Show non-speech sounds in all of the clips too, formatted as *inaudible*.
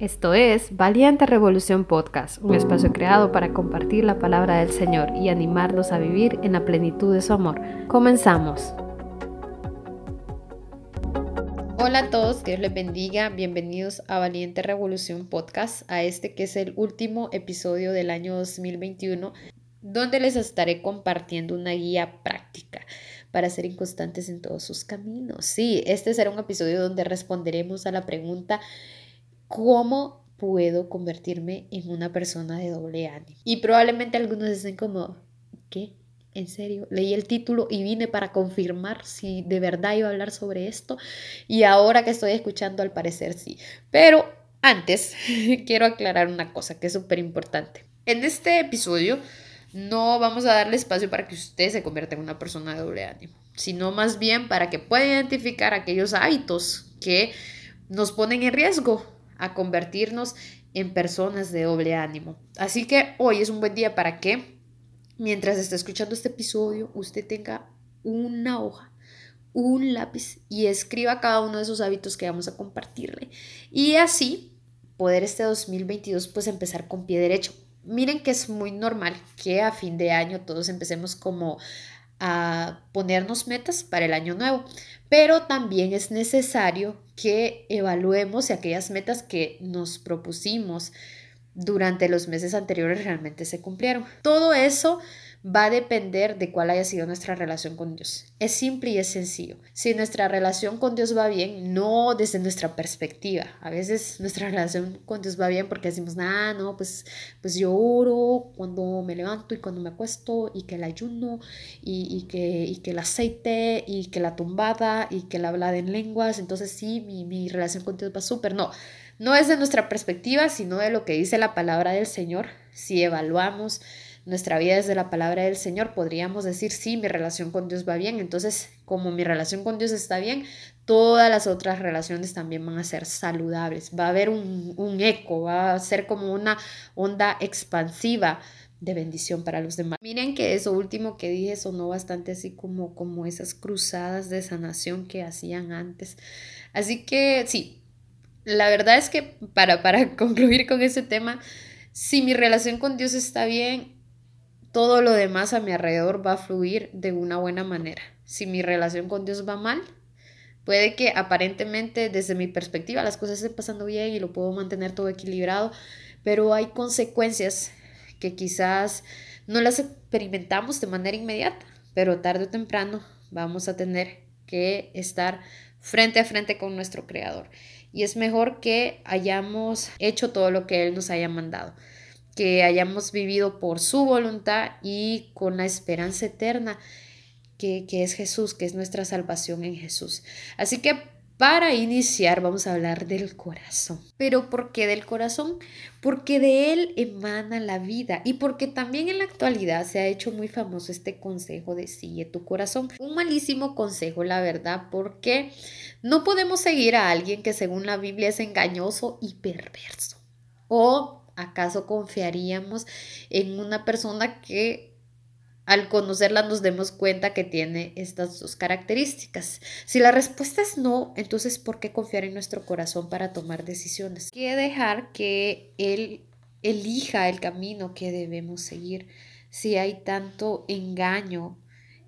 Esto es Valiente Revolución Podcast, un espacio creado para compartir la palabra del Señor y animarlos a vivir en la plenitud de su amor. Comenzamos. Hola a todos, Dios les bendiga. Bienvenidos a Valiente Revolución Podcast, a este que es el último episodio del año 2021, donde les estaré compartiendo una guía práctica para ser inconstantes en todos sus caminos. Sí, este será un episodio donde responderemos a la pregunta ¿cómo puedo convertirme en una persona de doble ánimo? Y probablemente algunos dicen como, ¿qué? En serio, leí el título y vine para confirmar si de verdad iba a hablar sobre esto. Y ahora que estoy escuchando, al parecer sí. Pero antes, *laughs* quiero aclarar una cosa que es súper importante. En este episodio no vamos a darle espacio para que usted se convierta en una persona de doble ánimo, sino más bien para que pueda identificar aquellos hábitos que nos ponen en riesgo a convertirnos en personas de doble ánimo. Así que hoy es un buen día para que, mientras esté escuchando este episodio, usted tenga una hoja, un lápiz y escriba cada uno de esos hábitos que vamos a compartirle. Y así poder este 2022 pues empezar con pie derecho. Miren que es muy normal que a fin de año todos empecemos como a ponernos metas para el año nuevo, pero también es necesario que evaluemos aquellas metas que nos propusimos durante los meses anteriores realmente se cumplieron. Todo eso va a depender de cuál haya sido nuestra relación con Dios. Es simple y es sencillo. Si nuestra relación con Dios va bien, no desde nuestra perspectiva. A veces nuestra *laughs* relación con Dios va bien porque decimos, ah, no, pues, pues yo oro cuando me levanto y cuando me acuesto y que el ayuno y, que, y el aceite y que la tumbada y que la hablada en lenguas. Entonces sí, mi, mi relación con Dios va súper. No, no es de nuestra perspectiva, sino de lo que dice la palabra del Señor. Si evaluamos nuestra vida desde la palabra del Señor, podríamos decir, sí, mi relación con Dios va bien. Entonces, como mi relación con Dios está bien, todas las otras relaciones también van a ser saludables. Va a haber un, eco, va a ser como una onda expansiva de bendición para los demás. Miren que eso último que dije sonó bastante así como, como esas cruzadas de sanación que hacían antes. Así que sí, la verdad es que para, para *laughs* concluir con ese tema, si mi relación con Dios está bien, todo lo demás a mi alrededor va a fluir de una buena manera. Si mi relación con Dios va mal, puede que aparentemente desde mi perspectiva las cosas estén pasando bien y lo puedo mantener todo equilibrado, pero hay consecuencias que quizás no las experimentamos de manera inmediata, pero tarde o temprano vamos a tener que estar frente a frente con nuestro Creador. Y es mejor que hayamos hecho todo lo que Él nos haya mandado que hayamos vivido por su voluntad y con la esperanza eterna que, es Jesús, que es nuestra salvación en Jesús. Así que para iniciar vamos a hablar del corazón. Pero ¿por qué del corazón? Porque de él emana la vida y porque también en la actualidad se ha hecho muy famoso este consejo de sigue tu corazón. Un malísimo consejo, la verdad, porque no podemos seguir a alguien que según la Biblia es engañoso y perverso. O ¿Acaso confiaríamos en una persona que al conocerla nos demos cuenta que tiene estas dos características? Si la respuesta es no, entonces ¿por qué confiar en nuestro corazón para tomar decisiones? Que dejar que él elija el camino que debemos seguir. Si hay tanto engaño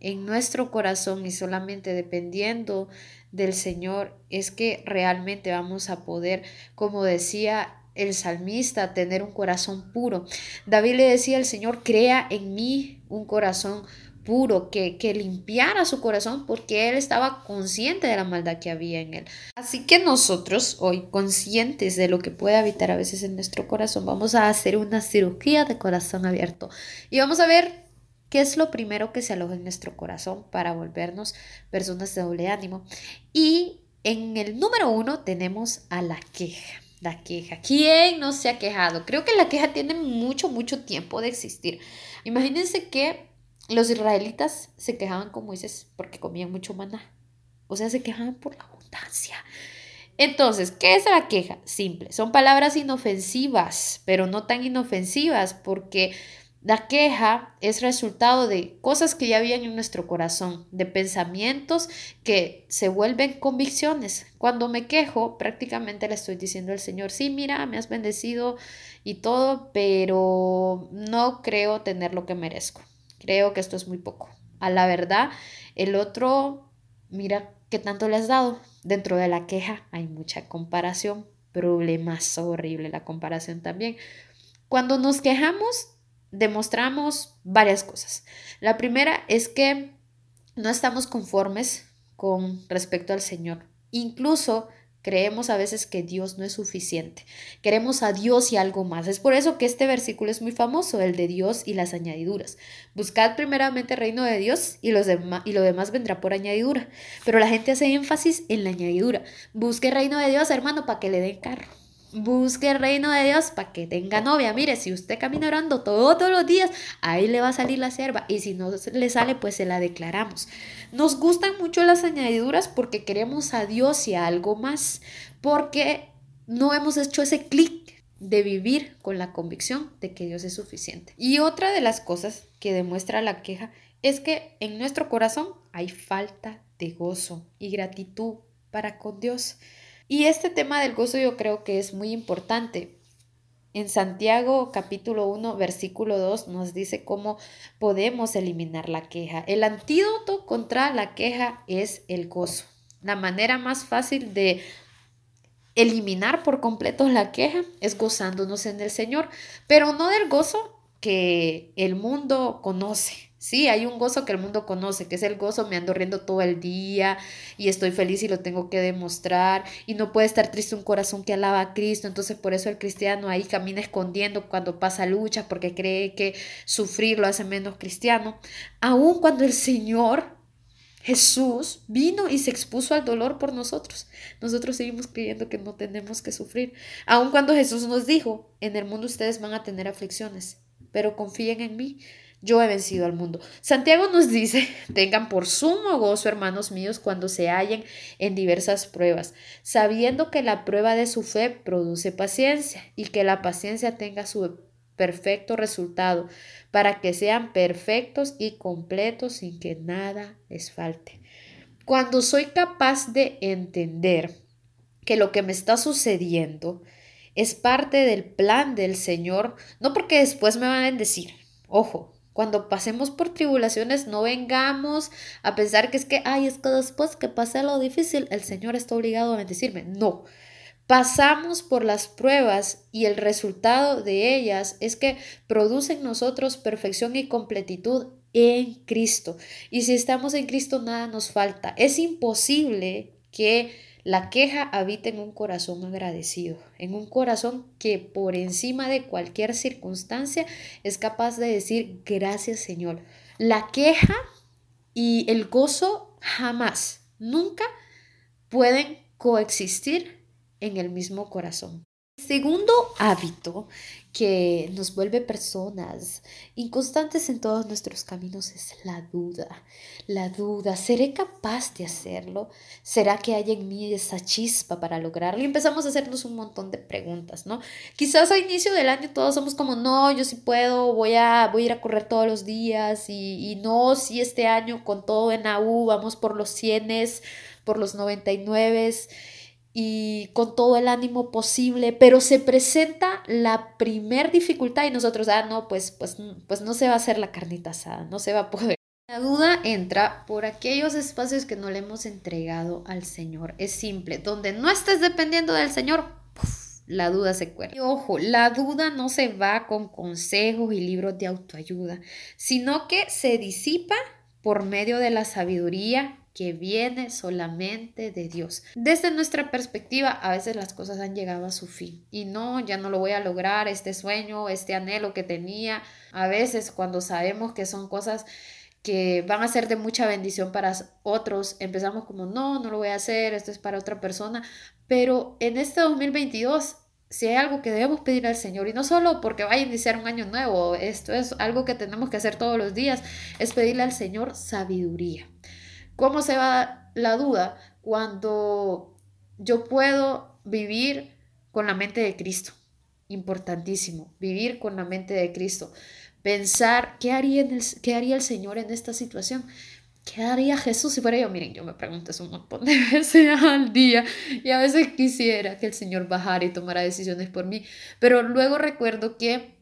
en nuestro corazón y solamente dependiendo del Señor, es que realmente vamos a poder, como decía el salmista, tener un corazón puro. David le decía al Señor, crea en mí un corazón puro, que, que limpiara su corazón porque él estaba consciente de la maldad que había en él. Así que nosotros, hoy conscientes de lo que puede habitar a veces en nuestro corazón, vamos a hacer una cirugía de corazón abierto y vamos a ver qué es lo primero que se aloja en nuestro corazón para volvernos personas de doble ánimo. Y en el número uno tenemos a la queja. La queja. ¿Quién no se ha quejado? Creo que la queja tiene mucho, mucho tiempo de existir. Imagínense que los israelitas se quejaban como dices porque comían mucho maná. O sea, se quejaban por la abundancia. Entonces, ¿qué es la queja? Simple. Son palabras inofensivas, pero no tan inofensivas porque La queja es resultado de cosas que ya habían en nuestro corazón, de pensamientos que se vuelven convicciones. Cuando me quejo, prácticamente le estoy diciendo al Señor, sí, mira, me has bendecido y todo, pero no creo tener lo que merezco. Creo que esto es muy poco. A la verdad, el otro, mira qué tanto le has dado. Dentro de la queja hay mucha comparación, problemas horrible la comparación también. Cuando nos quejamos, demostramos varias cosas. La primera es que no estamos conformes con respecto al Señor. Incluso creemos a veces que Dios no es suficiente. Queremos a Dios y algo más. Es por eso que este versículo es muy famoso, el de Dios y las añadiduras. Buscad primeramente el reino de Dios y, los y lo demás vendrá por añadidura. Pero la gente hace énfasis en la añadidura. Busque el reino de Dios, hermano, para que le den carro Busque el reino de Dios para que tenga novia. Mire, si usted camina orando todos los días, ahí le va a salir la sierva. Y si no le sale, pues se la declaramos. Nos gustan mucho las añadiduras porque queremos a Dios y a algo más. Porque no hemos hecho ese clic de vivir con la convicción de que Dios es suficiente. Y otra de las cosas que demuestra la queja es que en nuestro corazón hay falta de gozo y gratitud para con Dios. Y este tema del gozo yo creo que es muy importante. En Santiago capítulo 1 versículo 2 nos dice cómo podemos eliminar la queja. El antídoto contra la queja es el gozo. La manera más fácil de eliminar por completo la queja es gozándonos en el Señor, pero no del gozo que el mundo conoce, Sí, hay un gozo que el mundo conoce, que es el gozo, me ando riendo todo el día y estoy feliz y lo tengo que demostrar y no puede estar triste un corazón que alaba a Cristo, entonces por eso el cristiano ahí camina escondiendo cuando pasa lucha porque cree que sufrir lo hace menos cristiano, aun cuando el Señor Jesús vino y se expuso al dolor por nosotros. Nosotros seguimos creyendo que no tenemos que sufrir. Aun cuando Jesús nos dijo, en el mundo ustedes van a tener aflicciones, pero confíen en mí, yo he vencido al mundo. Santiago nos dice, *laughs* tengan por sumo gozo, hermanos míos, cuando se hallen en diversas pruebas, sabiendo que la prueba de su fe produce paciencia y que la paciencia tenga su perfecto resultado, para que sean perfectos y completos sin que nada les falte. Cuando soy capaz de entender que lo que me está sucediendo es parte del plan del Señor, no porque después me van a decir, ojo, cuando pasemos por tribulaciones, no vengamos a pensar que es que, ay, es que después que pase lo difícil, el Señor está obligado a bendecirme. No. Pasamos por las pruebas y el resultado de ellas es que producen en nosotros perfección y completitud en Cristo. Y si estamos en Cristo, nada nos falta. Es imposible que la queja habita en un corazón agradecido, en un corazón que por encima de cualquier circunstancia es capaz de decir gracias Señor. La queja y el gozo jamás, nunca pueden coexistir en el mismo corazón. Segundo hábito que nos vuelve personas inconstantes en todos nuestros caminos es la duda. La duda, ¿seré capaz de hacerlo? ¿Será que hay en mí esa chispa para lograrlo? Y empezamos a hacernos un montón de preguntas, ¿no? Quizás a inicio del año todos somos como, no, yo sí puedo, voy a, voy a ir a correr todos los días y, y no, si este año con todo en AU vamos por los 100, por los 99 y con todo el ánimo posible, pero se presenta la primer dificultad y nosotros, ah, no, pues, pues, pues no se va a hacer la carnita asada, no se va a poder. La duda entra por aquellos espacios que no le hemos entregado al Señor. Es simple, donde no estés dependiendo del Señor, la duda se cuela. Y ojo, la duda no se va con consejos y libros de autoayuda, sino que se disipa por medio de la sabiduría que viene solamente de Dios. Desde nuestra perspectiva, a veces las cosas han llegado a su fin y no, ya no lo voy a lograr, este sueño, este anhelo que tenía. A veces cuando sabemos que son cosas que van a ser de mucha bendición para otros, empezamos como, no, no lo voy a hacer, esto es para otra persona, pero en este 2022 si hay algo que debemos pedir al Señor, y no solo porque vaya a iniciar un año nuevo, esto es algo que tenemos que hacer todos los días, es pedirle al Señor sabiduría. ¿Cómo se va la duda? Cuando yo puedo vivir con la mente de Cristo importantísimo, vivir con la mente de Cristo, pensar qué haría, el, el Señor en esta situación. ¿Qué haría Jesús si fuera yo? Miren, yo me pregunto eso un montón de *laughs* veces al día y a veces quisiera que el Señor bajara y tomara decisiones por mí, pero luego recuerdo que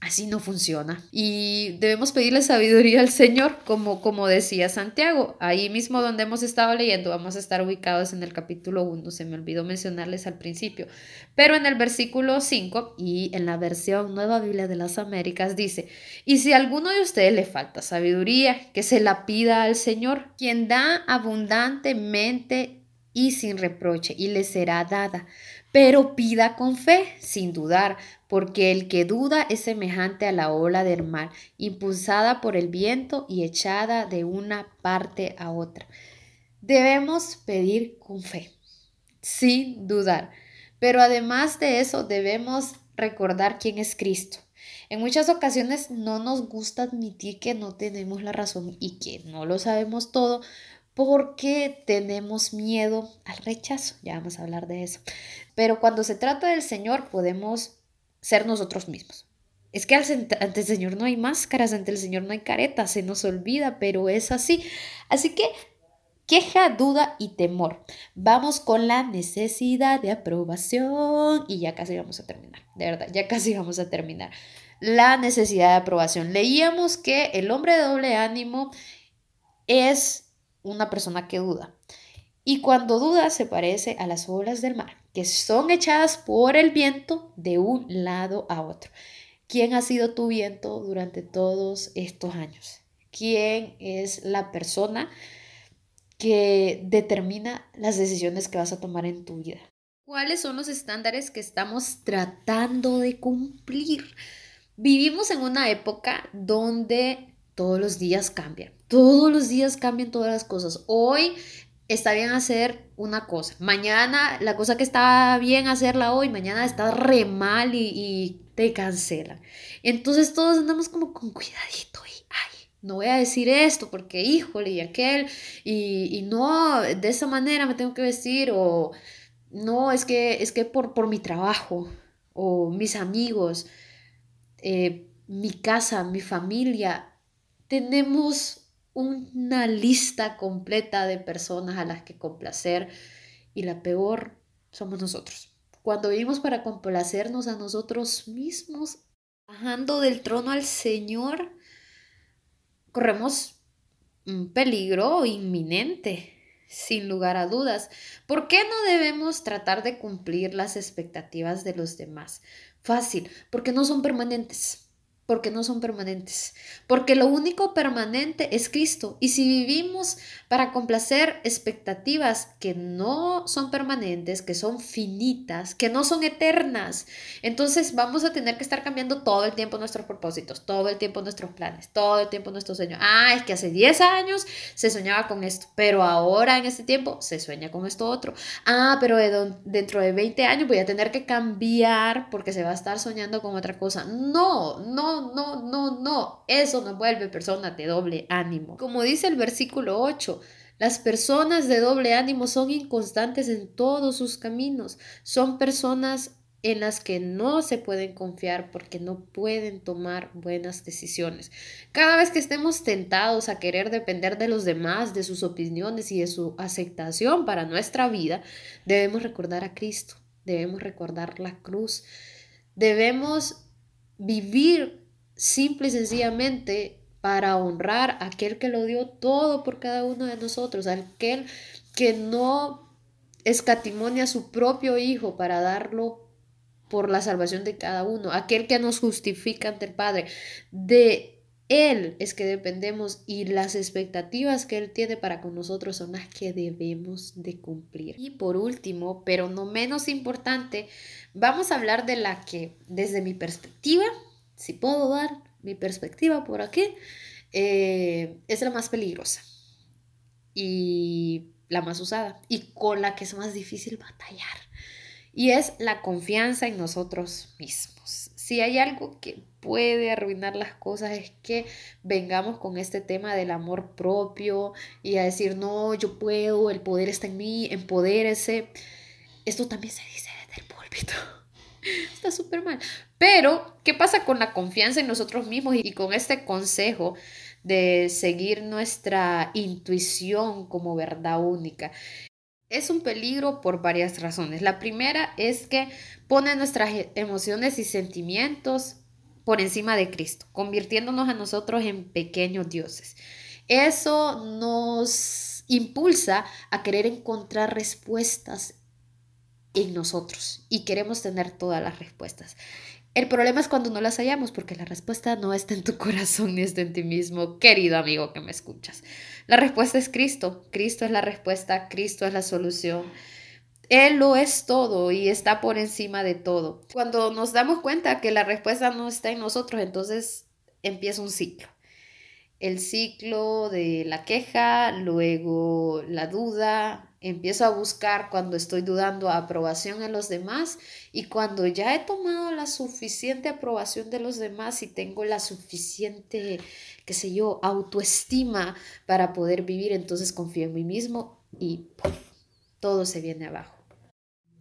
Así no funciona. Y debemos pedirle sabiduría al Señor, como, como decía Santiago. Ahí mismo donde hemos estado leyendo, vamos a estar ubicados en el capítulo 1, se me olvidó mencionarles al principio. Pero en el versículo 5 y en la versión Nueva Biblia de las Américas dice, y si a alguno de ustedes le falta sabiduría, que se la pida al Señor, quien da abundantemente y sin reproche, y le será dada pero pida con fe, sin dudar, porque el que duda es semejante a la ola del mar, impulsada por el viento y echada de una parte a otra. Debemos pedir con fe, sin dudar, pero además de eso debemos recordar quién es Cristo. En muchas ocasiones no nos gusta admitir que no tenemos la razón y que no lo sabemos todo, porque tenemos miedo al rechazo. Ya vamos a hablar de eso. Pero cuando se trata del Señor podemos ser nosotros mismos. Es que ante el Señor no hay máscaras, ante el Señor no hay caretas, se nos olvida, pero es así. Así que queja, duda y temor. Vamos con la necesidad de aprobación y ya casi vamos a terminar, de verdad, ya casi vamos a terminar. La necesidad de aprobación. Leíamos que el hombre de doble ánimo es una persona que duda. Y cuando duda se parece a las olas del mar, que son echadas por el viento de un lado a otro. ¿Quién ha sido tu viento durante todos estos años? ¿Quién es la persona que determina las decisiones que vas a tomar en tu vida? ¿Cuáles son los estándares que estamos tratando de cumplir? Vivimos en una época donde todos los días cambian. Todos los días cambian todas las cosas. Hoy está bien hacer una cosa. Mañana la cosa que está bien hacerla hoy, mañana está re mal y, te cancelan. Entonces todos andamos como con cuidadito y, ay, no voy a decir esto porque híjole y aquel y, y no, de esa manera me tengo que vestir o no, es que, es que por, por mi trabajo o mis amigos, eh, mi casa, mi familia, tenemos una lista completa de personas a las que complacer y la peor somos nosotros. Cuando vivimos para complacernos a nosotros mismos, bajando del trono al Señor, corremos un peligro inminente, sin lugar a dudas. ¿Por qué no debemos tratar de cumplir las expectativas de los demás? Fácil, porque no son permanentes porque no son permanentes, porque lo único permanente es Cristo. Y si vivimos para complacer expectativas que no son permanentes, que son finitas, que no son eternas, entonces vamos a tener que estar cambiando todo el tiempo nuestros propósitos, todo el tiempo nuestros planes, todo el tiempo nuestros sueños. Ah, es que hace 10 años se soñaba con esto, pero ahora en este tiempo se sueña con esto otro. Ah, pero dentro de 20 años voy a tener que cambiar porque se va a estar soñando con otra cosa. No, no, no, no, no, Eso no vuelve persona de doble ánimo. Como dice el versículo 8, las personas de doble ánimo son inconstantes en todos sus caminos. Son personas en las que no se pueden confiar porque no pueden tomar buenas decisiones. Cada vez que estemos tentados a querer depender de los demás, de sus opiniones y de su aceptación para nuestra vida, debemos recordar a Cristo, debemos recordar la cruz, debemos vivir simple y sencillamente para honrar a aquel que lo dio todo por cada uno de nosotros, aquel que no escatimonia a su propio Hijo para darlo por la salvación de cada uno, aquel que nos justifica ante el Padre. De Él es que dependemos y las expectativas que Él tiene para con nosotros son las que debemos de cumplir. Y por último, pero no menos importante, vamos a hablar de la que desde mi perspectiva si puedo dar mi perspectiva por aquí, eh, es la más peligrosa y la más usada y con la que es más difícil batallar. Y es la confianza en nosotros mismos. Si hay algo que puede arruinar las cosas es que vengamos con este tema del amor propio y a decir, no, yo puedo, el poder está en mí, empodérese. Esto también se dice desde el púlpito. *laughs* Está súper mal. Pero, ¿qué pasa con la confianza en nosotros mismos y con este consejo de seguir nuestra intuición como verdad única? Es un peligro por varias razones. La primera es que pone nuestras e-, emociones y sentimientos por encima de Cristo, convirtiéndonos a nosotros en pequeños dioses. Eso nos impulsa a querer encontrar respuestas en nosotros y queremos tener todas las respuestas. El problema es cuando no las hallamos porque la respuesta no está en tu *laughs* corazón ni está en ti mismo, querido amigo que me escuchas. La respuesta es Cristo. Cristo es la respuesta, Cristo es la solución. Él lo es todo y está por encima de todo. Cuando nos damos cuenta que la respuesta no está en nosotros, entonces empieza un ciclo el ciclo de la queja, luego la duda, empiezo a buscar cuando estoy dudando aprobación en los demás y cuando ya he tomado la suficiente aprobación de los demás y tengo la suficiente, qué sé yo, autoestima para poder vivir, entonces confío en mí mismo y todo se viene abajo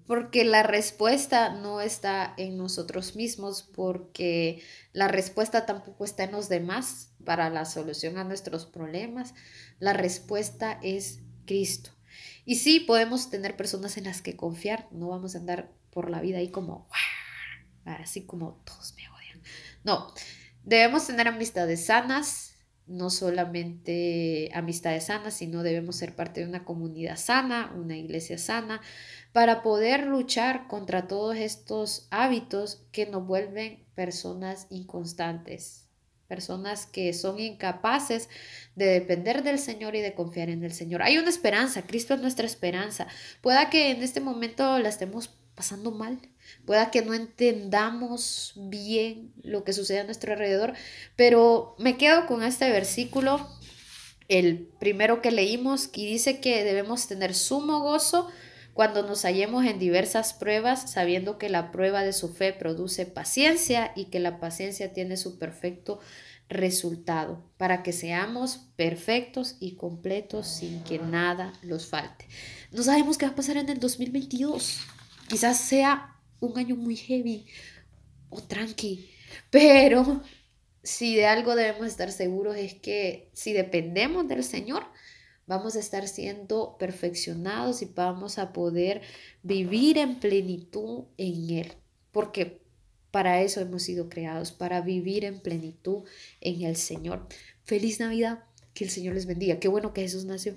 porque la respuesta no está en nosotros mismos, porque la respuesta tampoco está en los demás para la solución a nuestros problemas. La respuesta es Cristo. Y sí, podemos tener personas en las que confiar, no vamos a andar por la vida ahí como, así como todos me odian. No, debemos tener amistades sanas, no solamente amistades sanas, sino debemos ser parte de una comunidad sana, una iglesia sana, para poder luchar contra todos estos hábitos que nos vuelven personas inconstantes, personas que son incapaces de depender del Señor y de confiar en el Señor. Hay una esperanza, Cristo es nuestra esperanza. Pueda que en este momento la estemos pasando mal, pueda que no entendamos bien lo que sucede a nuestro alrededor, pero me quedo con este versículo, el primero que leímos, y dice que debemos tener sumo gozo cuando nos hallemos en diversas pruebas, sabiendo que la prueba de su fe produce paciencia y que la paciencia tiene su perfecto resultado, para que seamos perfectos y completos sin que nada los falte. No sabemos qué va a pasar en el 2022. Quizás sea un año muy heavy o tranqui, pero si de algo debemos estar seguros es que si dependemos del Señor, vamos a estar siendo perfeccionados y vamos a poder vivir en plenitud en Él. Porque para eso hemos sido creados, para vivir en plenitud en el Señor. Feliz Navidad, que el Señor les bendiga. Qué bueno que Jesús nació.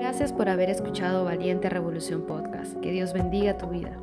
Gracias por haber escuchado Valiente Revolución Podcast. Que Dios bendiga tu vida.